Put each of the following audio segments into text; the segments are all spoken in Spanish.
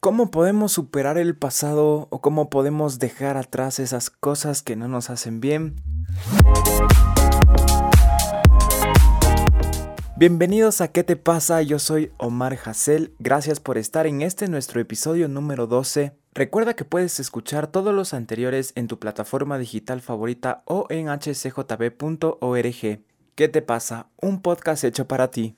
¿Cómo podemos superar el pasado o cómo podemos dejar atrás esas cosas que no nos hacen bien? Bienvenidos a ¿Qué te pasa? Yo soy Omar Hassel. Gracias por estar en este nuestro episodio número 12. Recuerda que puedes escuchar todos los anteriores en tu plataforma digital favorita o en hcjb.org. ¿Qué te pasa? Un podcast hecho para ti.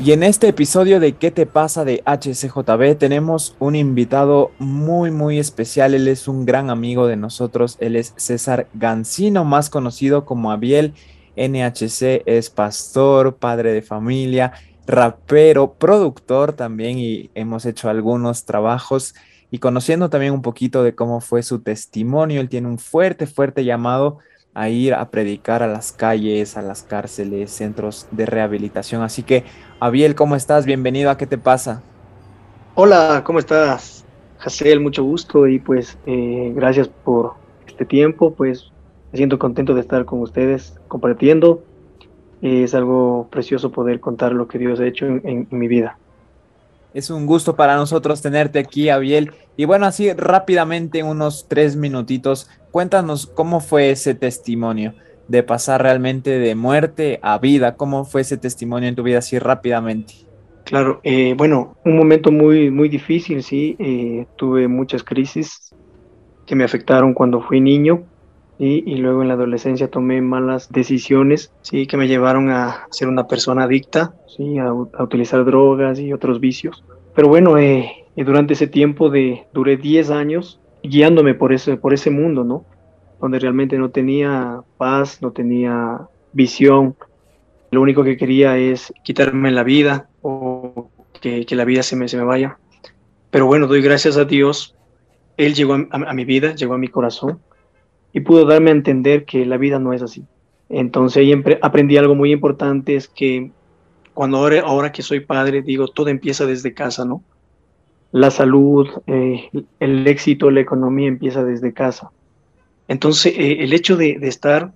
Y en este episodio de ¿Qué te pasa de HCJB? tenemos un invitado muy muy especial. Él es un gran amigo de nosotros. Él es César Gancino, más conocido como Abiel NHC. Es pastor, padre de familia, rapero, productor también y hemos hecho algunos trabajos y conociendo también un poquito de cómo fue su testimonio. Él tiene un fuerte, fuerte llamado a ir a predicar a las calles, a las cárceles, centros de rehabilitación. Así que, Abiel, ¿cómo estás? Bienvenido a ¿Qué te pasa? Hola, ¿cómo estás? Hazel, mucho gusto y pues eh, gracias por este tiempo, pues me siento contento de estar con ustedes compartiendo. es algo precioso poder contar lo que Dios ha hecho en mi vida. Es un gusto para nosotros tenerte aquí, Abiel. Y bueno, así rápidamente, unos tres minutitos, cuéntanos cómo fue ese testimonio de pasar realmente de muerte a vida. ¿Cómo fue ese testimonio en tu vida así rápidamente? Claro, eh, bueno, un momento muy, muy difícil, sí. Eh, tuve muchas crisis que me afectaron cuando fui niño y luego en la adolescencia tomé malas decisiones, sí, que me llevaron a ser una persona adicta, sí, a, utilizar drogas y otros vicios. Pero bueno, eh, durante ese tiempo de, duré 10 años guiándome por ese, por ese mundo, ¿no? Donde realmente no tenía paz, no tenía visión. Lo único que quería es quitarme la vida o que, que la vida se me, se me vaya. Pero bueno, doy gracias a Dios. Él llegó a, mi vida, llegó a mi corazón y pudo darme a entender que la vida no es así. Entonces ahí aprendí algo muy importante, es que cuando ahora que soy padre, digo, todo empieza desde casa, ¿no? La salud, eh, el éxito, la economía empieza desde casa. Entonces, eh, el hecho de, estar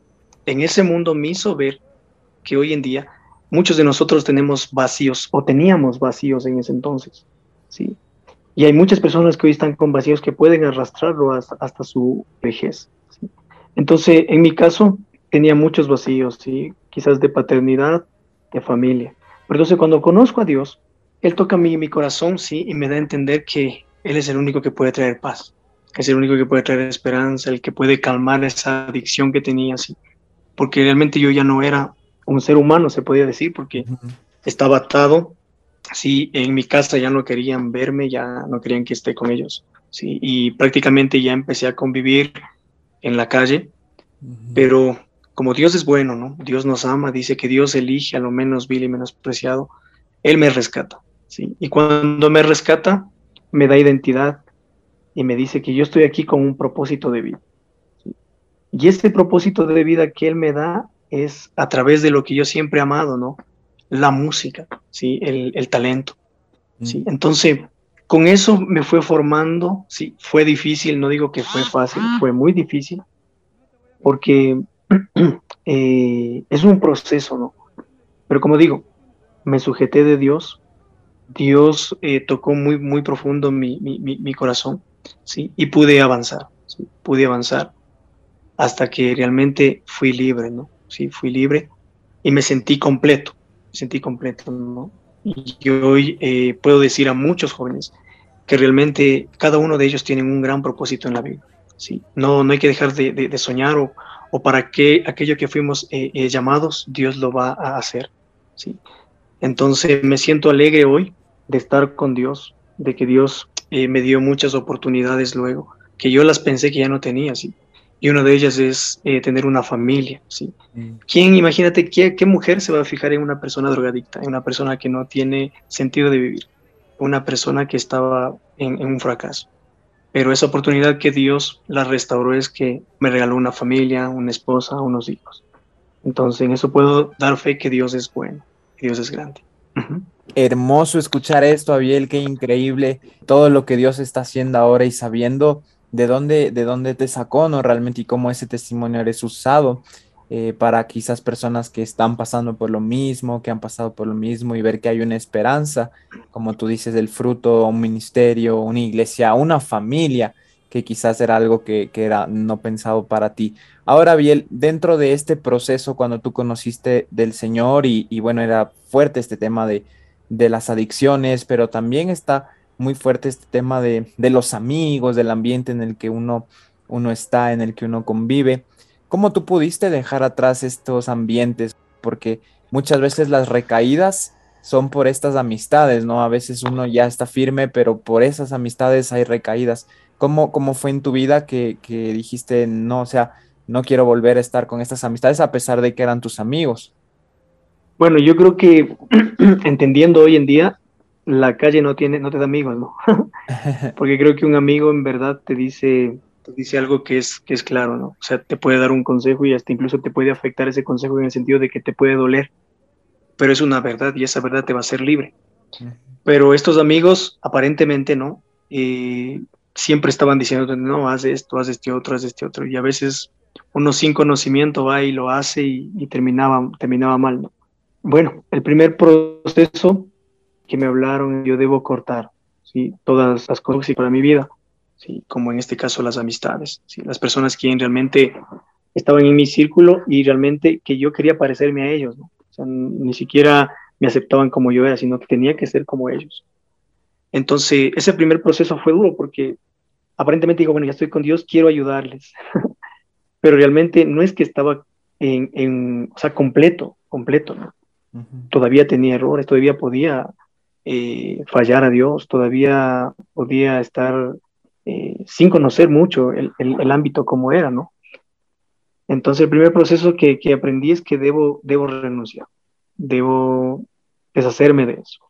en ese mundo me hizo ver que hoy en día muchos de nosotros tenemos vacíos o teníamos vacíos en ese entonces, ¿sí? Y hay muchas personas que hoy están con vacíos que pueden arrastrarlo hasta, hasta su vejez. Entonces, en mi caso, tenía muchos vacíos, ¿sí? quizás de paternidad, de familia. Pero entonces, cuando conozco a Dios, Él toca mi, mi corazón, ¿sí? Y me da a entender que Él es el único que puede traer paz, es el único que puede traer esperanza, el que puede calmar esa adicción que tenía, ¿sí? Porque realmente yo ya no era un ser humano, se podía decir, porque estaba atado, ¿sí? En mi casa ya no querían verme, ya no querían que esté con ellos, ¿sí? Y prácticamente ya empecé a convivir en la calle, pero como Dios es bueno, ¿no? Dios nos ama, dice que Dios elige a lo menos vil y menospreciado, Él me rescata, ¿sí? Y cuando me rescata, me da identidad y me dice que yo estoy aquí con un propósito de vida. Y este propósito de vida que Él me da es a través de lo que yo siempre he amado, ¿no? La música, ¿sí? El, el talento, ¿sí? Mm. Entonces, con eso me fue formando, sí, fue difícil, no digo que fue fácil, fue muy difícil, porque eh, es un proceso, ¿no? Pero como digo, me sujeté de Dios, Dios eh, tocó muy, muy profundo mi, mi, mi, corazón, ¿sí? Y pude avanzar, pude avanzar hasta que realmente fui libre, ¿no? Sí, fui libre y me sentí completo, sentí completo, ¿no? Y hoy eh, puedo decir a muchos jóvenes que realmente cada uno de ellos tiene un gran propósito en la vida. ¿sí? No, no hay que dejar de, de, soñar o, o, para que aquello que fuimos eh, llamados, Dios lo va a hacer. ¿sí? Entonces me siento alegre hoy de estar con Dios, de que Dios eh, me dio muchas oportunidades luego, que yo las pensé que ya no tenía. ¿sí? Y una de ellas es eh, tener una familia. ¿sí? Mm. ¿Quién, imagínate, qué, qué mujer se va a fijar en una persona drogadicta, en una persona que no tiene sentido de vivir? una persona que estaba en, un fracaso. Pero esa oportunidad que Dios la restauró es que me regaló una familia, una esposa, unos hijos. Entonces en eso puedo dar fe que Dios es bueno, que Dios es grande. Hermoso escuchar esto, Abiel, qué increíble todo lo que Dios está haciendo ahora y sabiendo de dónde, de dónde te sacó, ¿no? Realmente y cómo ese testimonio eres usado eh, para quizás personas que están pasando por lo mismo, que han pasado por lo mismo y ver que hay una esperanza, como tú dices, del fruto, un ministerio, una iglesia, una familia, que quizás era algo que, era no pensado para ti. Ahora bien, dentro de este proceso, cuando tú conociste del Señor y, bueno, era fuerte este tema de, de las adicciones, pero también está muy fuerte este tema de, de, los amigos, del ambiente en el que uno, uno está, en el que uno convive. ¿Cómo tú pudiste dejar atrás estos ambientes? Porque muchas veces las recaídas son por estas amistades, ¿no? A veces uno ya está firme, pero por esas amistades hay recaídas. ¿Cómo, cómo fue en tu vida que, que dijiste, no, o sea, no quiero volver a estar con estas amistades a pesar de que eran tus amigos? Bueno, yo creo que entendiendo hoy en día, la calle no tiene, no te da amigos, ¿no? Porque creo que un amigo en verdad te dice, dice algo que es, que es claro, ¿no? O sea, te puede dar un consejo y hasta incluso te puede afectar ese consejo en el sentido de que te puede doler, pero es una verdad y esa verdad te va a hacer libre. Pero estos amigos, aparentemente, ¿no? Eh, siempre estaban diciendo, no, haz esto, haz este otro, haz este otro, y a veces uno sin conocimiento va y lo hace y, terminaba, terminaba mal, ¿no? Bueno, el primer proceso que me hablaron, yo debo cortar, ¿sí? Todas las cosas para mi vida ¿sí? como en este caso las amistades, ¿sí? las personas que realmente estaban en mi círculo y realmente que yo quería parecerme a ellos, ¿no? ni siquiera me aceptaban como yo era, sino que tenía que ser como ellos. Entonces, ese primer proceso fue duro porque aparentemente digo, bueno, ya estoy con Dios, quiero ayudarles, pero realmente no es que estaba en, en o sea, completo, completo, ¿no? Todavía tenía errores, todavía podía eh, fallar a Dios, todavía podía estar eh, sin conocer mucho el, el, ámbito como era, ¿no? Entonces el primer proceso que, que, aprendí es que debo, debo renunciar, debo deshacerme de eso.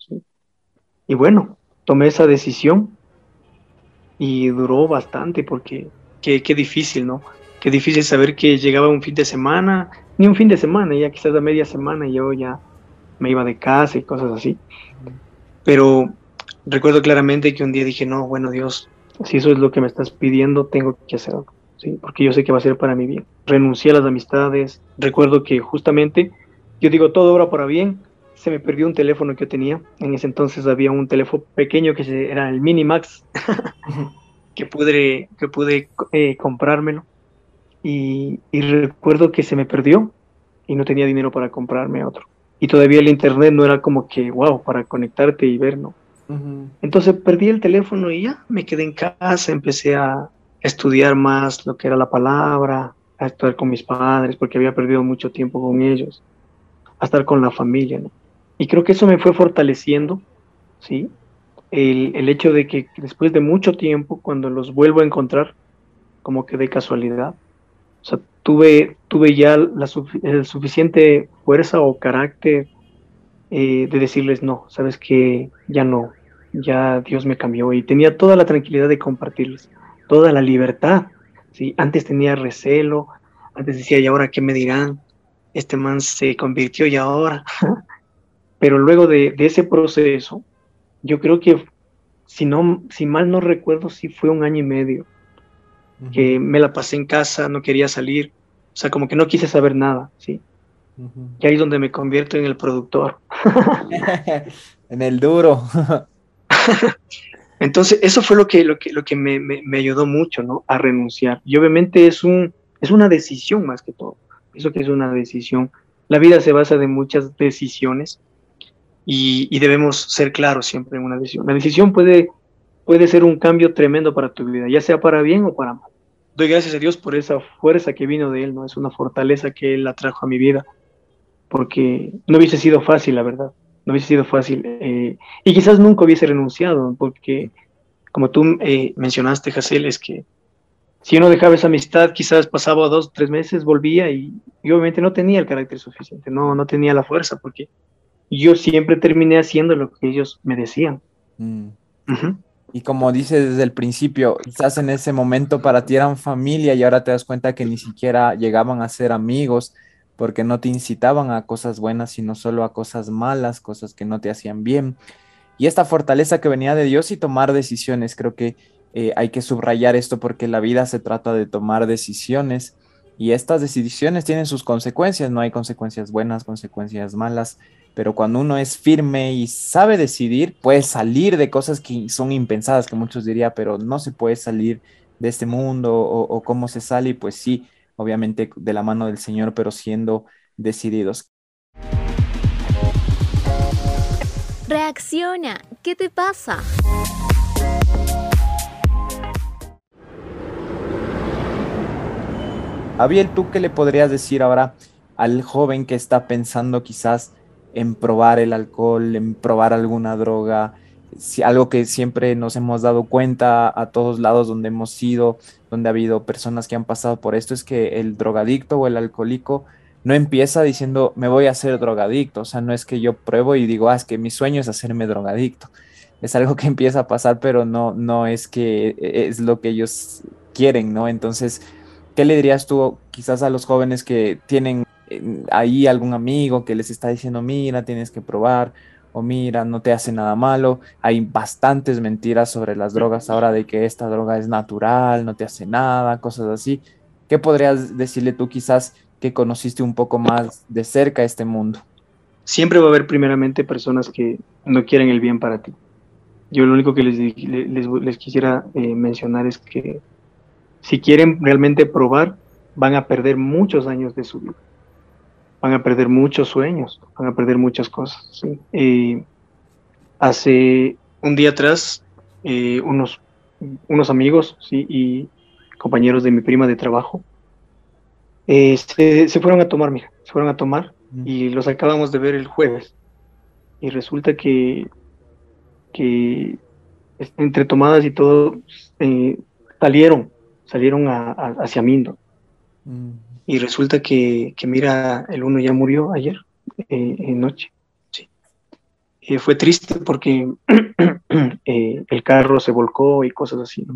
Y bueno, tomé esa decisión y duró bastante porque qué, qué difícil, ¿no? Qué difícil saber que llegaba un fin de semana, ni un fin de semana, ya quizás a media semana yo ya me iba de casa y cosas así. Pero recuerdo claramente que un día dije, no, bueno Dios, si eso es lo que me estás pidiendo, tengo que hacerlo, ¿sí? Porque yo sé que va a ser para mi bien. Renuncié a las amistades. Recuerdo que justamente, yo digo, todo obra para bien. Se me perdió un teléfono que yo tenía. En ese entonces había un teléfono pequeño que era el Minimax, que pude, que pude eh, comprármelo. Y, y recuerdo que se me perdió y no tenía dinero para comprarme otro. Y todavía el internet no era como que, wow, para conectarte y ver, ¿no? Entonces perdí el teléfono y ya me quedé en casa, empecé a estudiar más lo que era la palabra, a estar con mis padres, porque había perdido mucho tiempo con ellos, a estar con la familia, Y creo que eso me fue fortaleciendo, ¿sí? El, el hecho de que después de mucho tiempo, cuando los vuelvo a encontrar, como que de casualidad, o sea, tuve, tuve ya la suficiente fuerza o carácter eh, de decirles, no, sabes que ya no, ya Dios me cambió y tenía toda la tranquilidad de compartirles, toda la libertad. ¿sí? Antes tenía recelo, antes decía, ¿y ahora qué me dirán? Este man se convirtió y ahora. Pero luego de, ese proceso, yo creo que, si, no, si mal no recuerdo, sí fue un año y medio que me la pasé en casa, no quería salir, o sea, como que no quise saber nada, ¿sí? Y ahí es donde me convierto en el productor. en el duro. Entonces, eso fue lo que, lo que, lo que me, me, ayudó mucho, ¿no? A renunciar. Y obviamente es, un, es una decisión más que todo. Eso que es una decisión. La vida se basa de muchas decisiones y, y, debemos ser claros siempre en una decisión. La decisión puede, puede ser un cambio tremendo para tu vida, ya sea para bien o para mal. Doy gracias a Dios por esa fuerza que vino de Él, ¿no? Es una fortaleza que Él atrajo a mi vida, porque no hubiese sido fácil, la verdad no hubiese sido fácil. Eh, y quizás nunca hubiese renunciado, porque como tú eh, mencionaste, Jacel, es que si uno dejaba esa amistad, quizás pasaba dos, tres meses, volvía y, obviamente no tenía el carácter suficiente, no, no tenía la fuerza, porque yo siempre terminé haciendo lo que ellos me decían. Mm. Y como dices desde el principio, quizás en ese momento para ti eran familia y ahora te das cuenta que ni siquiera llegaban a ser amigos porque no te incitaban a cosas buenas, sino solo a cosas malas, cosas que no te hacían bien. Y esta fortaleza que venía de Dios y tomar decisiones, creo que eh, hay que subrayar esto porque la vida se trata de tomar decisiones Y estas decisiones tienen sus consecuencias, no hay consecuencias buenas, consecuencias malas, pero cuando uno es firme y sabe decidir, puede salir de cosas que son impensadas, que muchos dirían, pero no se puede salir de este mundo o, o cómo se sale, pues sí, obviamente de la mano del Señor, pero siendo decididos. Reacciona, ¿qué te pasa? Abiel, ¿tú qué le podrías decir ahora al joven que está pensando quizás en probar el alcohol, en probar alguna droga? Si, algo que siempre nos hemos dado cuenta a todos lados donde hemos ido, donde ha habido personas que han pasado por esto, es que el drogadicto o el alcohólico no empieza diciendo me voy a hacer drogadicto, o sea, no es que yo pruebo y digo, ah, es que mi sueño es hacerme drogadicto. Es algo que empieza a pasar, pero no, no es que e, es lo que ellos quieren, ¿no? Entonces, ¿qué le dirías tú quizás a los jóvenes que tienen eh, ahí algún amigo que les está diciendo, mira, tienes que probar, o mira, no te hace nada malo? Hay bastantes mentiras sobre las drogas ahora de que esta droga es natural, no te hace nada, cosas así. ¿Qué podrías decirle tú quizás que conociste un poco más de cerca este mundo? Siempre va a haber primeramente personas que no quieren el bien para ti. Yo lo único que les, les, quisiera eh, mencionar es que si quieren realmente probar, van a perder muchos años de su vida. Van a perder muchos sueños, van a perder muchas cosas. Eh, hace un día atrás, eh, unos, unos amigos ¿sí? y compañeros de mi prima de trabajo eh, se, fueron a tomar, mira, se fueron a tomar y los acabamos de ver el jueves. Y resulta que, que entre tomadas y todo, eh, salieron, salieron hacia Mindo. Y resulta que, mira, el uno ya murió ayer, eh, en noche. Sí. fue triste porque el carro se volcó y cosas así.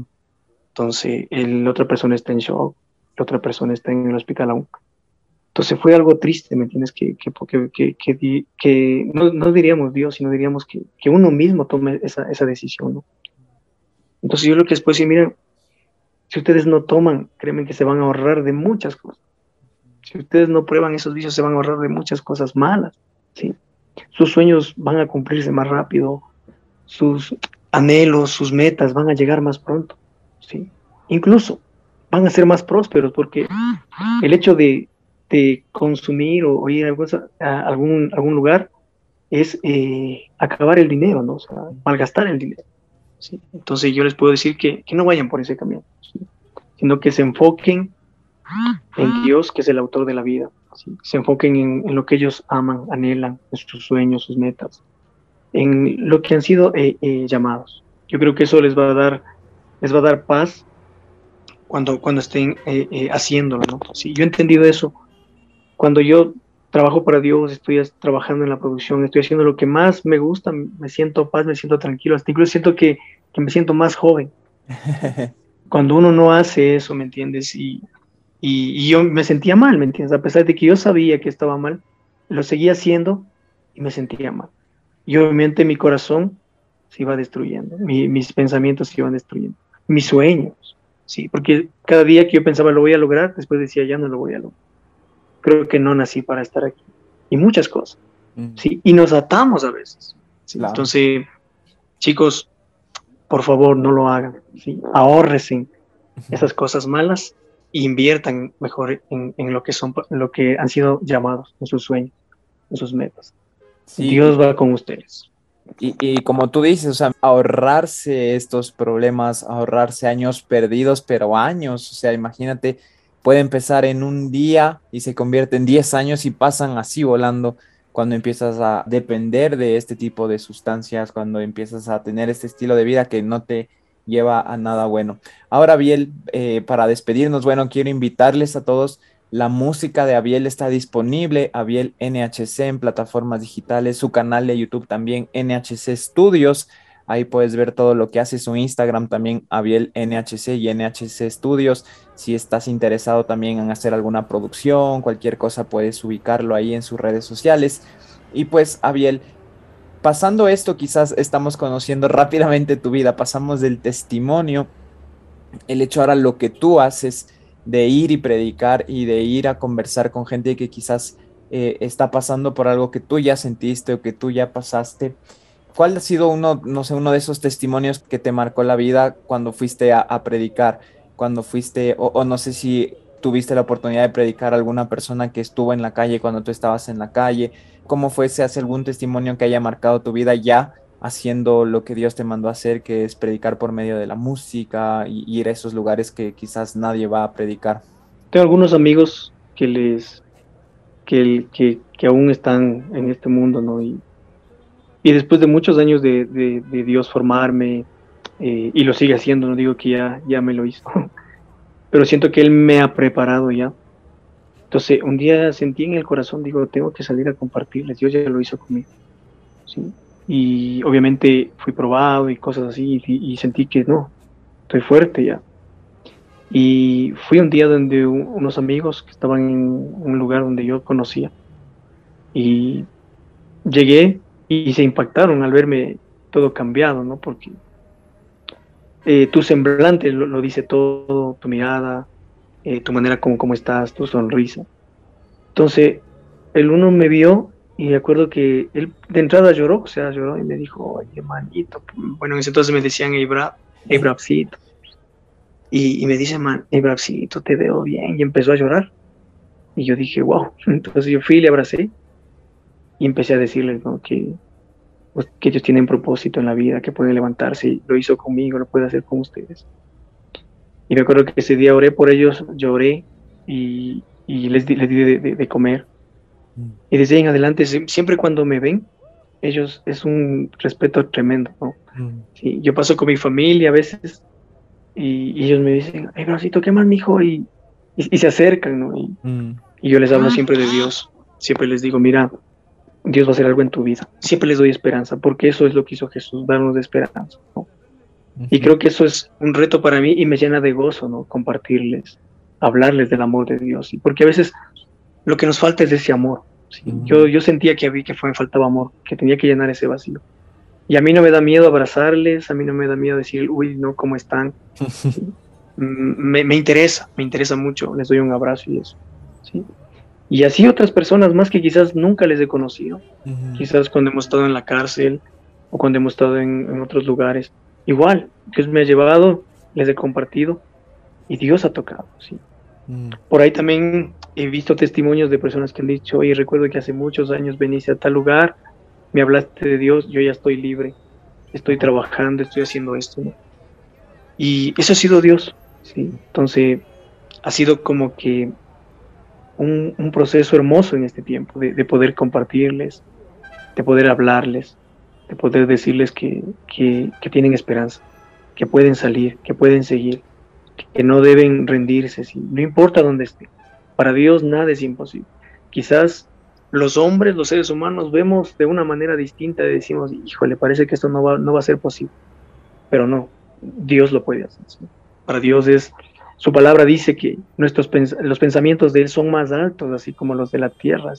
Entonces, la otra persona está en shock la otra persona está en el hospital aún. Entonces fue algo triste, ¿me entiendes? Que, que, que, que, no, no, diríamos Dios, sino diríamos que, uno mismo tome esa, esa decisión, ¿no? Entonces yo lo que después sí, miren, si ustedes no toman, créanme que se van a ahorrar de muchas cosas. Si ustedes no prueban esos vicios, se van a ahorrar de muchas cosas malas, ¿sí? Sus sueños van a cumplirse más rápido, sus anhelos, sus metas van a llegar más pronto, ¿sí? Incluso van a ser más prósperos porque el hecho de, consumir o, ir a, algún, algún lugar es eh, acabar el dinero, ¿no? O sea, malgastar el dinero. Entonces yo les puedo decir que, no vayan por ese camino, sino que se enfoquen en Dios, que es el autor de la vida. Se enfoquen en, lo que ellos aman, anhelan, en sus sueños, sus metas, en lo que han sido eh, eh, llamados. Yo creo que eso les va a dar, les va a dar paz cuando, cuando estén eh, eh, haciéndolo, ¿no? Sí, yo he entendido eso. Cuando yo trabajo para Dios, estoy trabajando en la producción, estoy haciendo lo que más me gusta, me siento paz, me siento tranquilo, hasta incluso siento que, que me siento más joven. Cuando uno no hace eso, ¿me entiendes? Y, y, yo me sentía mal, ¿me entiendes? A pesar de que yo sabía que estaba mal, lo seguía haciendo y me sentía mal. Y obviamente mi corazón se iba destruyendo, mis pensamientos se iban destruyendo, mis sueños, Sí, porque cada día que yo pensaba lo voy a lograr, después decía ya no lo voy a lograr. Creo que no nací para estar aquí. Y muchas cosas. Sí, y nos atamos a veces. Entonces, chicos, por favor, no lo hagan. ¿sí? Ahórresen esas cosas malas inviertan mejor en, lo que son lo que han sido llamados en sus sueños, en sus metas. Dios va con ustedes. Y, como tú dices, o sea, ahorrarse estos problemas, ahorrarse años perdidos, pero años, o sea, imagínate, puede empezar en un día y se convierte en 10 años y pasan así volando cuando empiezas a depender de este tipo de sustancias, cuando empiezas a tener este estilo de vida que no te lleva a nada bueno. Ahora bien, eh, para despedirnos, bueno, quiero invitarles a todos la música de Abiel está disponible, Abiel NHC en plataformas digitales, su canal de YouTube también NHC Studios. Ahí puedes ver todo lo que hace su Instagram también, Abiel NHC y NHC Studios. Si estás interesado también en hacer alguna producción, cualquier cosa, puedes ubicarlo ahí en sus redes sociales. Y pues, Abiel, pasando esto, quizás estamos conociendo rápidamente tu vida. Pasamos del testimonio, el hecho ahora lo que tú haces de ir y predicar y de ir a conversar con gente que quizás eh, está pasando por algo que tú ya sentiste o que tú ya pasaste. ¿Cuál ha sido uno, no sé, uno de esos testimonios que te marcó la vida cuando fuiste a, predicar? Cuando fuiste, o, no sé si tuviste la oportunidad de predicar a alguna persona que estuvo en la calle cuando tú estabas en la calle. ¿Cómo fue? ¿Se hace algún testimonio que haya marcado tu vida ya haciendo lo que Dios te mandó hacer, que es predicar por medio de la música y ir a esos lugares que quizás nadie va a predicar? Tengo algunos amigos que les que, que aún están en este mundo, ¿no? Y, y después de muchos años de, de, Dios formarme, eh, y lo sigue haciendo, no digo que ya, ya me lo hizo, pero siento que Él me ha preparado ya. Entonces, un día sentí en el corazón, digo, tengo que salir a compartirles, Dios ya lo hizo conmigo. ¿sí? Y obviamente fui probado y cosas así, y, sentí que no, estoy fuerte ya. Y fui un día donde unos amigos que estaban en un lugar donde yo conocía. Y llegué y se impactaron al verme todo cambiado, ¿no? Porque eh, tu semblante lo, dice todo, tu mirada, eh, tu manera como, como estás, tu sonrisa. Entonces, el uno me vio y me acuerdo que él de entrada lloró, o sea, lloró y me dijo, oye, manito, bueno, en ese entonces me decían, hey, brab, brabcito. Y, me dice, man, hey, Brapsito, te veo bien. Y empezó a llorar. Y yo dije, wow. Entonces yo fui le abracé y empecé a decirle que, pues, que ellos tienen propósito en la vida, que pueden levantarse. Y lo hizo conmigo, lo puede hacer con ustedes. Y me acuerdo que ese día oré por ellos, lloré y, y les di, les di de, comer. Mm. Y desde ahí en adelante, siempre cuando me ven, ellos es un respeto tremendo. ¿no? Mm. Sí, yo paso con mi familia a veces y, ellos me dicen, ay, bracito, ¿qué más, mijo? Y, y, se acercan, ¿no? Mm. Y, yo les hablo siempre de Dios. Siempre les digo, mira, Dios va a hacer algo en tu vida. Siempre les doy esperanza, porque eso es lo que hizo Jesús, darnos de esperanza. ¿no? Y creo que eso es un reto para mí y me llena de gozo, ¿no? Compartirles, hablarles del amor de Dios. Y porque a veces lo que nos falta es ese amor. yo, yo sentía que, había, que fue, me faltaba amor, que tenía que llenar ese vacío. Y a mí no me da miedo abrazarles, a mí no me da miedo decir, uy, no, ¿cómo están? me, me, interesa, me interesa mucho, les doy un abrazo y eso. ¿sí? Y así otras personas más que quizás nunca les he conocido, quizás cuando hemos estado en la cárcel o cuando hemos estado en, otros lugares. Igual, Dios me ha llevado, les he compartido y Dios ha tocado. ¿sí? Mm. Por ahí también he visto testimonios de personas que han dicho, oye, recuerdo que hace muchos años veniste a tal lugar me hablaste de Dios, yo ya estoy libre, estoy trabajando, estoy haciendo esto. Y eso ha sido Dios, ¿sí? Entonces, ha sido como que un, proceso hermoso en este tiempo, de, poder compartirles, de poder hablarles, de poder decirles que, que, tienen esperanza, que pueden salir, que pueden seguir, que no deben rendirse, no importa dónde estén. Para Dios nada es imposible. Quizás los hombres, los seres humanos, vemos de una manera distinta y decimos, híjole, parece que esto no va, no va a ser posible. Pero no, Dios lo puede hacer. Para Dios es, su palabra dice que nuestros los pensamientos de Él son más altos, así como los de la tierra.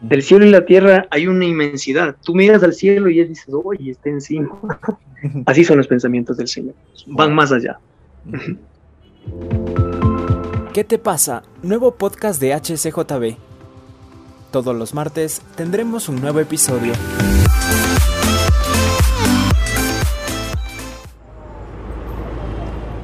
Del cielo y la tierra hay una inmensidad. Tú miras al cielo y Él dices, oye, está encima. así son los pensamientos del Señor. Van más allá. ¿Qué te pasa? Nuevo podcast de HCJB. Todos los martes tendremos un nuevo episodio.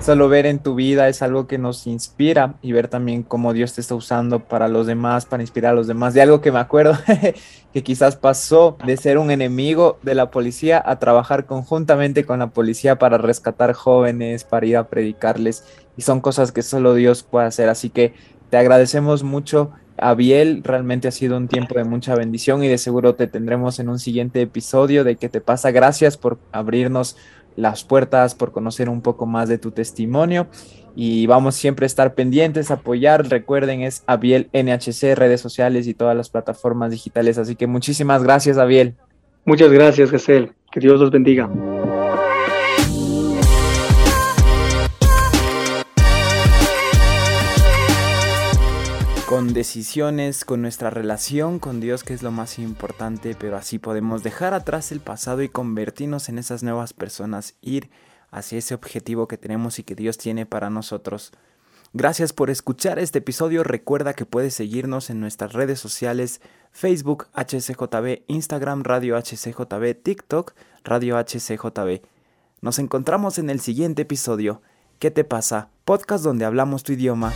Solo ver en tu vida es algo que nos inspira y ver también cómo Dios te está usando para los demás, para inspirar a los demás. De algo que me acuerdo que quizás pasó de ser un enemigo de la policía a trabajar conjuntamente con la policía para rescatar jóvenes, para ir a predicarles. Y son cosas que solo Dios puede hacer. Así que te agradecemos mucho Abiel, realmente ha sido un tiempo de mucha bendición y de seguro te tendremos en un siguiente episodio de qué te pasa. Gracias por abrirnos las puertas, por conocer un poco más de tu testimonio y vamos siempre a estar pendientes, apoyar. Recuerden, es Abiel NHC, redes sociales y todas las plataformas digitales. Así que muchísimas gracias, Abiel. Muchas gracias, Gesell. Que Dios los bendiga. con decisiones, con nuestra relación con Dios, que es lo más importante, pero así podemos dejar atrás el pasado y convertirnos en esas nuevas personas, ir hacia ese objetivo que tenemos y que Dios tiene para nosotros. Gracias por escuchar este episodio. Recuerda que puedes seguirnos en nuestras redes sociales Facebook HCJB, Instagram Radio HCJB, TikTok Radio HCJB. Nos encontramos en el siguiente episodio. ¿Qué te pasa? Podcast donde hablamos tu idioma.